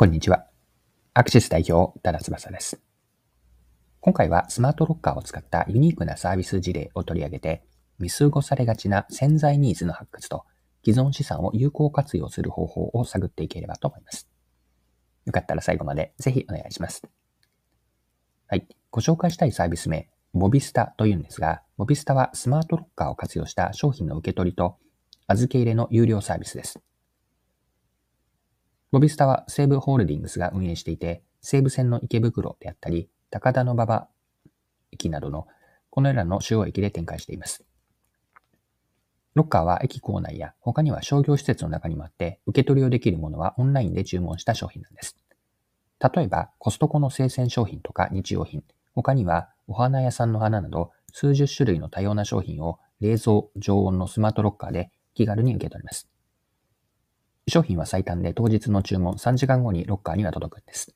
こんにちは。アクシス代表、多田翼です。今回はスマートロッカーを使ったユニークなサービス事例を取り上げて、見過ごされがちな潜在ニーズの発掘と既存資産を有効活用する方法を探っていければと思います。よかったら最後までぜひお願いします。はい。ご紹介したいサービス名、ボビスタというんですが、ボビスタはスマートロッカーを活用した商品の受け取りと預け入れの有料サービスです。ボビスタは西武ホールディングスが運営していて、西武線の池袋であったり、高田馬場駅などのこのようなの主要駅で展開しています。ロッカーは駅構内や他には商業施設の中にもあって、受け取りをできるものはオンラインで注文した商品なんです。例えば、コストコの生鮮商品とか日用品、他にはお花屋さんの花など数十種類の多様な商品を冷蔵、常温のスマートロッカーで気軽に受け取ります。商品は最短で当日の注文3時間後にロッカーには届くんです。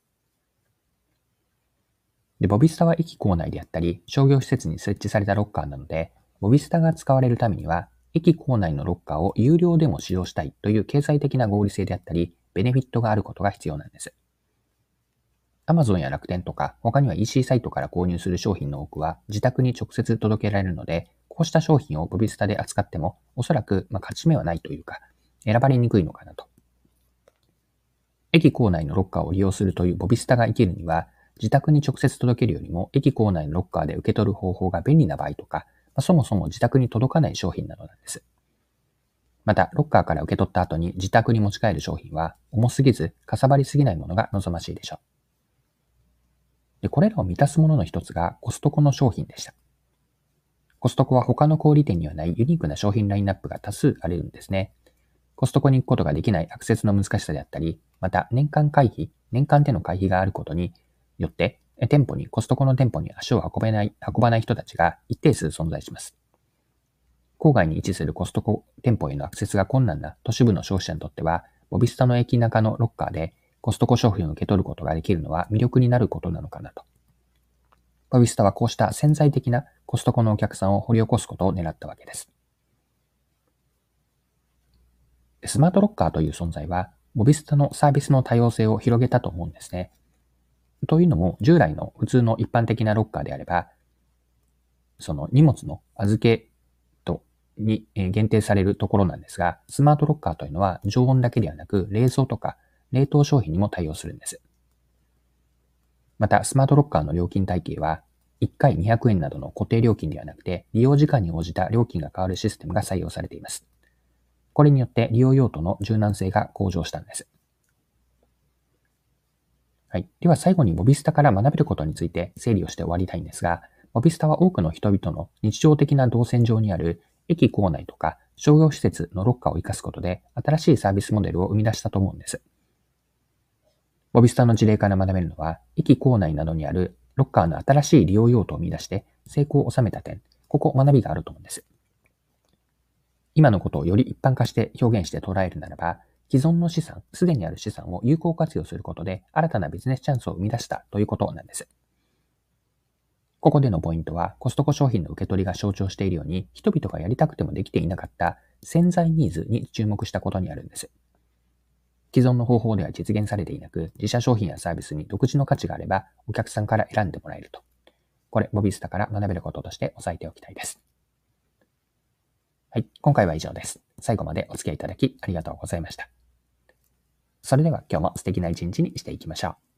で、ボビスタは駅構内であったり、商業施設に設置されたロッカーなので、ボビスタが使われるためには、駅構内のロッカーを有料でも使用したいという経済的な合理性であったり、ベネフィットがあることが必要なんです。Amazon や楽天とか、他には EC サイトから購入する商品の多くは自宅に直接届けられるので、こうした商品をボビスタで扱っても、おそらく、ま勝ち目はないというか、選ばれにくいのかなと。駅構内のロッカーを利用するというボビスタが生きるには、自宅に直接届けるよりも、駅構内のロッカーで受け取る方法が便利な場合とか、まあ、そもそも自宅に届かない商品などなんです。また、ロッカーから受け取った後に自宅に持ち帰る商品は、重すぎず、かさばりすぎないものが望ましいでしょう。で、これらを満たすものの一つがコストコの商品でした。コストコは他の小売店にはないユニークな商品ラインナップが多数あるんですね。コストコに行くことができないアクセスの難しさであったり、また年間会費、年間での会費があることによって、店舗に、コストコの店舗に足を運べない、運ばない人たちが一定数存在します。郊外に位置するコストコ店舗へのアクセスが困難な都市部の消費者にとっては、ボビスタの駅中のロッカーでコストコ商品を受け取ることができるのは魅力になることなのかなと。ボビスタはこうした潜在的なコストコのお客さんを掘り起こすことを狙ったわけです。スマートロッカーという存在は、モビスタのサービスの多様性を広げたと思うんですね。というのも、従来の普通の一般的なロッカーであれば、その荷物の預けとに限定されるところなんですが、スマートロッカーというのは常温だけではなく、冷蔵とか冷凍商品にも対応するんです。また、スマートロッカーの料金体系は、1回200円などの固定料金ではなくて、利用時間に応じた料金が変わるシステムが採用されています。これによって利用用途の柔軟性が向上したんです。はい。では最後にモビスタから学べることについて整理をして終わりたいんですが、モビスタは多くの人々の日常的な動線上にある駅構内とか商業施設のロッカーを活かすことで新しいサービスモデルを生み出したと思うんです。モビスタの事例から学べるのは、駅構内などにあるロッカーの新しい利用用途を見出して成功を収めた点、ここ学びがあると思うんです。今のことをより一般化して表現して捉えるならば、既存の資産、すでにある資産を有効活用することで新たなビジネスチャンスを生み出したということなんです。ここでのポイントは、コストコ商品の受け取りが象徴しているように、人々がやりたくてもできていなかった潜在ニーズに注目したことにあるんです。既存の方法では実現されていなく、自社商品やサービスに独自の価値があれば、お客さんから選んでもらえると。これ、ボビスタから学べることとして押さえておきたいです。はい。今回は以上です。最後までお付き合いいただきありがとうございました。それでは今日も素敵な一日にしていきましょう。